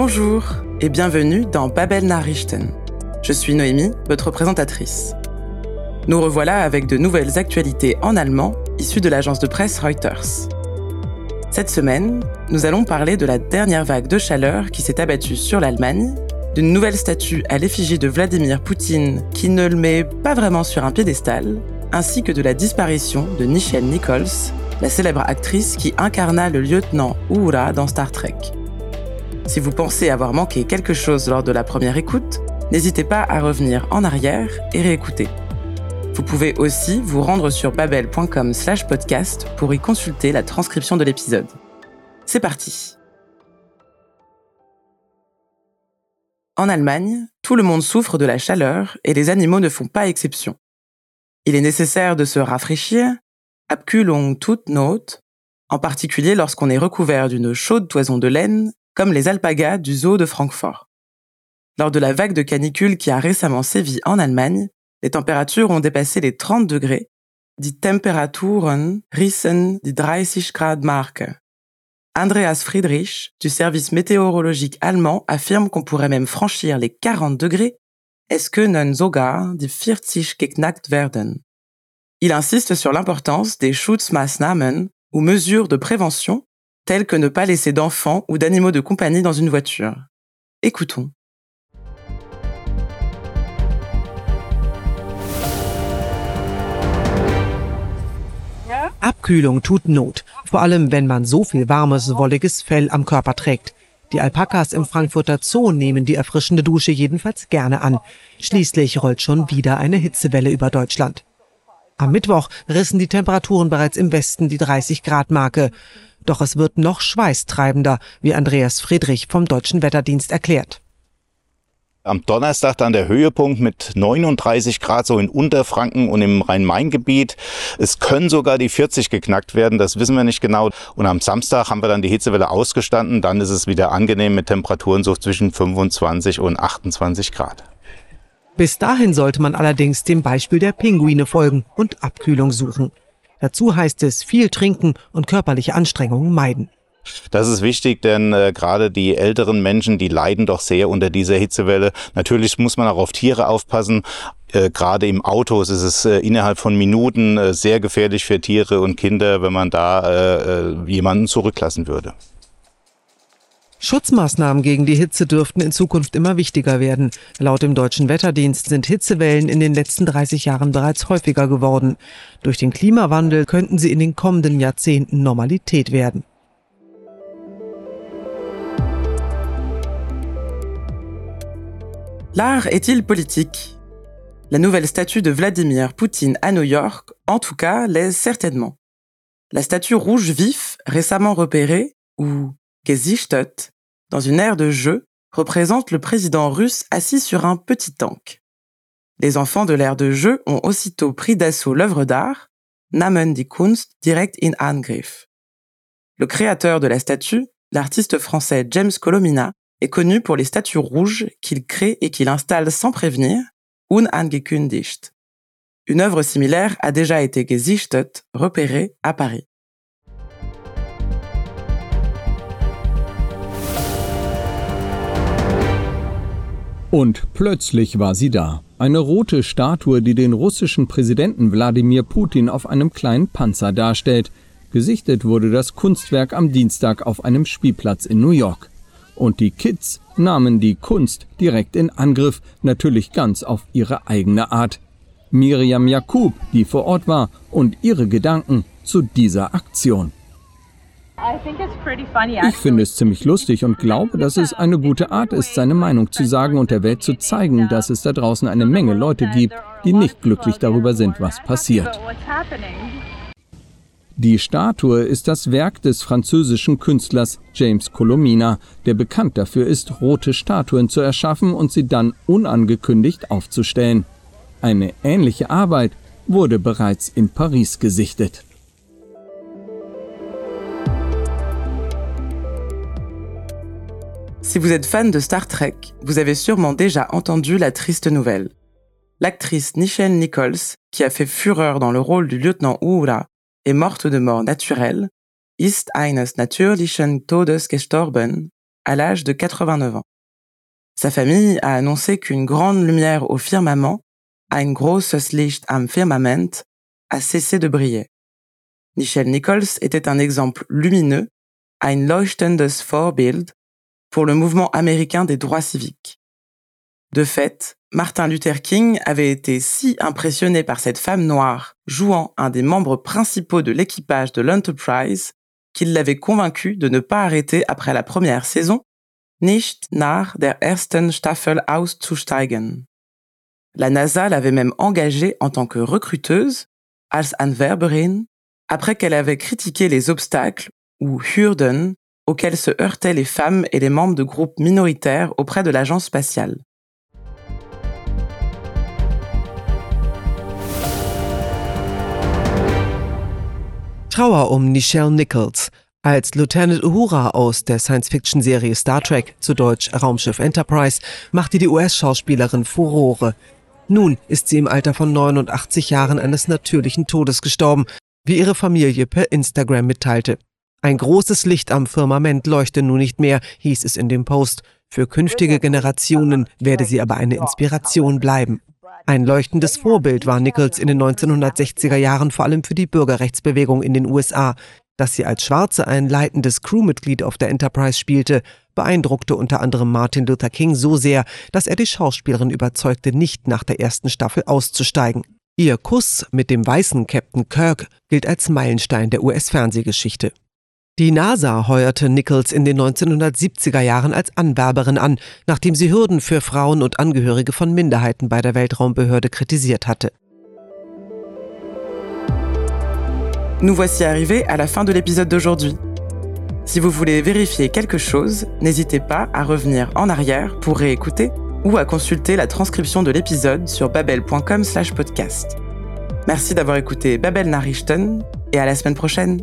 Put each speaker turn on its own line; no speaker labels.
Bonjour et bienvenue dans Babel Nachrichten. Je suis Noémie, votre présentatrice. Nous revoilà avec de nouvelles actualités en allemand issues de l'agence de presse Reuters. Cette semaine, nous allons parler de la dernière vague de chaleur qui s'est abattue sur l'Allemagne, d'une nouvelle statue à l'effigie de Vladimir Poutine qui ne le met pas vraiment sur un piédestal, ainsi que de la disparition de Nichelle Nichols, la célèbre actrice qui incarna le lieutenant Uhura dans Star Trek. Si vous pensez avoir manqué quelque chose lors de la première écoute, n'hésitez pas à revenir en arrière et réécouter. Vous pouvez aussi vous rendre sur babel.com slash podcast pour y consulter la transcription de l'épisode. C'est parti En Allemagne, tout le monde souffre de la chaleur et les animaux ne font pas exception. Il est nécessaire de se rafraîchir, Abkühlung tut Not, en particulier lorsqu'on est recouvert d'une chaude toison de laine, comme les alpagas du zoo de Francfort. Lors de la vague de canicule qui a récemment sévi en Allemagne, les températures ont dépassé les 30 degrés, die Temperaturen rissen die 30 Grad Marke. Andreas Friedrich, du service météorologique allemand, affirme qu'on pourrait même franchir les 40 degrés, es können sogar die 40 geknackt werden? Il insiste sur l'importance des Schutzmaßnahmen ou mesures de prévention, telles que ne pas laisser d'enfants ou d'animaux de compagnie dans une voiture. Écoutons.
Abkühlung tut Not, vor allem wenn man so viel warmes, wolliges Fell am Körper trägt. Die Alpakas im Frankfurter Zoo nehmen die erfrischende Dusche jedenfalls gerne an. Schließlich rollt schon wieder eine Hitzewelle über Deutschland. Am Mittwoch rissen die Temperaturen bereits im Westen die 30 Grad Marke. Doch es wird noch schweißtreibender, wie Andreas Friedrich vom Deutschen Wetterdienst erklärt.
Am Donnerstag dann der Höhepunkt mit 39 Grad so in Unterfranken und im Rhein-Main-Gebiet. Es können sogar die 40 geknackt werden, das wissen wir nicht genau. Und am Samstag haben wir dann die Hitzewelle ausgestanden. Dann ist es wieder angenehm mit Temperaturen so zwischen 25 und 28 Grad.
Bis dahin sollte man allerdings dem Beispiel der Pinguine folgen und Abkühlung suchen. Dazu heißt es viel trinken und körperliche Anstrengungen meiden.
Das ist wichtig, denn äh, gerade die älteren Menschen, die leiden doch sehr unter dieser Hitzewelle. Natürlich muss man auch auf Tiere aufpassen. Äh, gerade im Auto ist es äh, innerhalb von Minuten äh, sehr gefährlich für Tiere und Kinder, wenn man da äh, äh, jemanden zurücklassen würde.
Schutzmaßnahmen gegen die Hitze dürften in Zukunft immer wichtiger werden. Laut dem deutschen Wetterdienst sind Hitzewellen in den letzten 30 Jahren bereits häufiger geworden. Durch den Klimawandel könnten sie in den kommenden Jahrzehnten Normalität werden.
L'art est-il politique La nouvelle statue de Vladimir Poutine à New York, en tout cas, l'est certainement. La statue rouge vif, récemment repérée, ou Gesichtet, dans une aire de jeu, représente le président russe assis sur un petit tank. Les enfants de l'aire de jeu ont aussitôt pris d'assaut l'œuvre d'art, Namen die Kunst direkt in Angriff. Le créateur de la statue, l'artiste français James Colomina, est connu pour les statues rouges qu'il crée et qu'il installe sans prévenir, unangekündigt. Une œuvre similaire a déjà été gesichtet, repérée à Paris.
Und plötzlich war sie da. Eine rote Statue, die den russischen Präsidenten Wladimir Putin auf einem kleinen Panzer darstellt. Gesichtet wurde das Kunstwerk am Dienstag auf einem Spielplatz in New York. Und die Kids nahmen die Kunst direkt in Angriff, natürlich ganz auf ihre eigene Art. Miriam Jakub, die vor Ort war, und ihre Gedanken zu dieser Aktion. Ich finde es ziemlich lustig und glaube, dass es eine gute Art ist, seine Meinung zu sagen und der Welt zu zeigen, dass es da draußen eine Menge Leute gibt, die nicht glücklich darüber sind, was passiert. Die Statue ist das Werk des französischen Künstlers James Colomina, der bekannt dafür ist, rote Statuen zu erschaffen und sie dann unangekündigt aufzustellen. Eine ähnliche Arbeit wurde bereits in Paris gesichtet.
Si vous êtes fan de Star Trek, vous avez sûrement déjà entendu la triste nouvelle. L'actrice Nichelle Nichols, qui a fait fureur dans le rôle du lieutenant Uhura, est morte de mort naturelle, ist eines natürlichen Todes gestorben, à l'âge de 89 ans. Sa famille a annoncé qu'une grande lumière au firmament, ein großes Licht am Firmament, a cessé de briller. Michelle Nichols était un exemple lumineux, ein leuchtendes Vorbild, pour le mouvement américain des droits civiques. De fait, Martin Luther King avait été si impressionné par cette femme noire jouant un des membres principaux de l'équipage de l'Enterprise qu'il l'avait convaincu de ne pas arrêter après la première saison, nicht nach der ersten Staffel auszusteigen. La NASA l'avait même engagée en tant que recruteuse, als Anwerberin, après qu'elle avait critiqué les obstacles, ou Hürden, auxquels se heurtaient les femmes et les membres de groupes minoritaires auprès de l'agence spatiale.
Trauer um Nichelle Nichols. Als Lieutenant Uhura aus der Science-Fiction-Serie Star Trek, zu Deutsch Raumschiff Enterprise, machte die US-Schauspielerin Furore. Nun ist sie im Alter von 89 Jahren eines natürlichen Todes gestorben, wie ihre Familie per Instagram mitteilte. Ein großes Licht am Firmament leuchte nun nicht mehr, hieß es in dem Post. Für künftige Generationen werde sie aber eine Inspiration bleiben. Ein leuchtendes Vorbild war Nichols in den 1960er Jahren vor allem für die Bürgerrechtsbewegung in den USA. Dass sie als Schwarze ein leitendes Crewmitglied auf der Enterprise spielte, beeindruckte unter anderem Martin Luther King so sehr, dass er die Schauspielerin überzeugte, nicht nach der ersten Staffel auszusteigen. Ihr Kuss mit dem weißen Captain Kirk gilt als Meilenstein der US-Fernsehgeschichte. Die NASA heuerte Nichols in den 1970er Jahren als Anwerberin an, nachdem sie Hürden für Frauen und Angehörige von Minderheiten bei der Weltraumbehörde kritisiert hatte.
Nous voici arrivés à la fin de l'épisode d'aujourd'hui. Si vous voulez vérifier quelque chose, n'hésitez pas à revenir en arrière pour réécouter ou à consulter la transcription de l'épisode sur babel.com/podcast. Merci d'avoir écouté Babel Narichten et à la semaine prochaine.